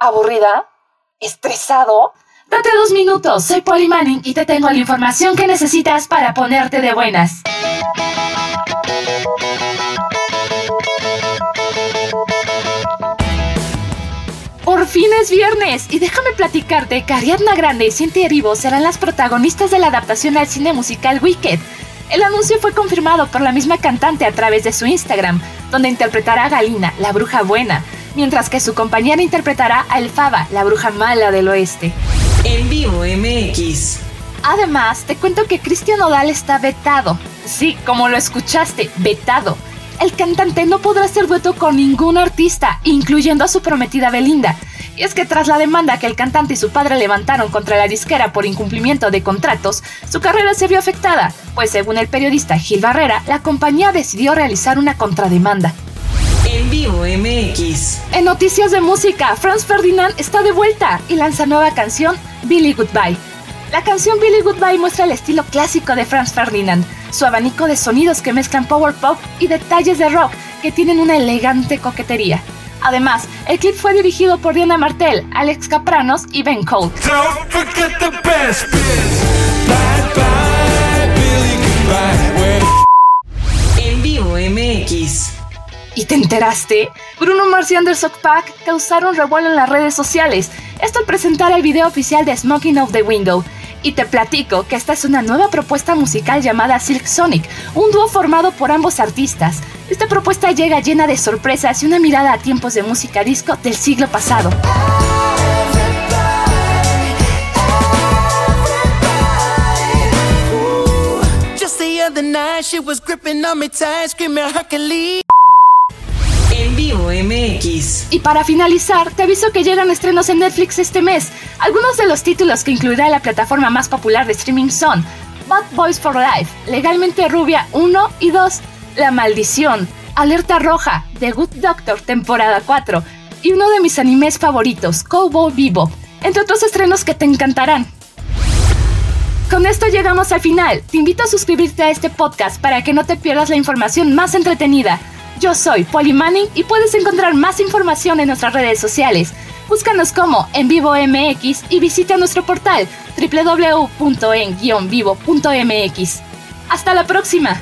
¿Aburrida? ¿Estresado? Date dos minutos, soy Polly Manning y te tengo la información que necesitas para ponerte de buenas. Por fin es viernes y déjame platicarte que Ariadna Grande y Cintia Erivo serán las protagonistas de la adaptación al cine musical Wicked. El anuncio fue confirmado por la misma cantante a través de su Instagram, donde interpretará a Galina, la bruja buena, mientras que su compañera interpretará a Elfaba, la bruja mala del oeste. En vivo MX. Además, te cuento que Cristian Odal está vetado. Sí, como lo escuchaste, vetado. El cantante no podrá hacer dueto con ningún artista, incluyendo a su prometida Belinda. Y es que tras la demanda que el cantante y su padre levantaron contra la disquera por incumplimiento de contratos, su carrera se vio afectada, pues según el periodista Gil Barrera, la compañía decidió realizar una contrademanda. En vivo MX. En noticias de música, Franz Ferdinand está de vuelta y lanza nueva canción, Billy Goodbye. La canción Billy Goodbye muestra el estilo clásico de Franz Ferdinand, su abanico de sonidos que mezclan power pop y detalles de rock que tienen una elegante coquetería. Además, el clip fue dirigido por Diana Martel, Alex Capranos y Ben Cole. Te enteraste? Bruno Mars y Anderson Paak causaron revuelo en las redes sociales, esto al presentar el video oficial de Smoking of the Window. Y te platico que esta es una nueva propuesta musical llamada Silk Sonic, un dúo formado por ambos artistas. Esta propuesta llega llena de sorpresas y una mirada a tiempos de música disco del siglo pasado. Vivo MX. Y para finalizar, te aviso que llegan estrenos en Netflix este mes. Algunos de los títulos que incluirá la plataforma más popular de streaming son Bad Boys for Life, Legalmente Rubia 1 y 2, La Maldición, Alerta Roja, The Good Doctor temporada 4 y uno de mis animes favoritos, Cowboy Vivo, entre otros estrenos que te encantarán. Con esto llegamos al final. Te invito a suscribirte a este podcast para que no te pierdas la información más entretenida. Yo soy Polly Manning y puedes encontrar más información en nuestras redes sociales. Búscanos como En Vivo MX y visita nuestro portal www.en-vivo.mx. Hasta la próxima.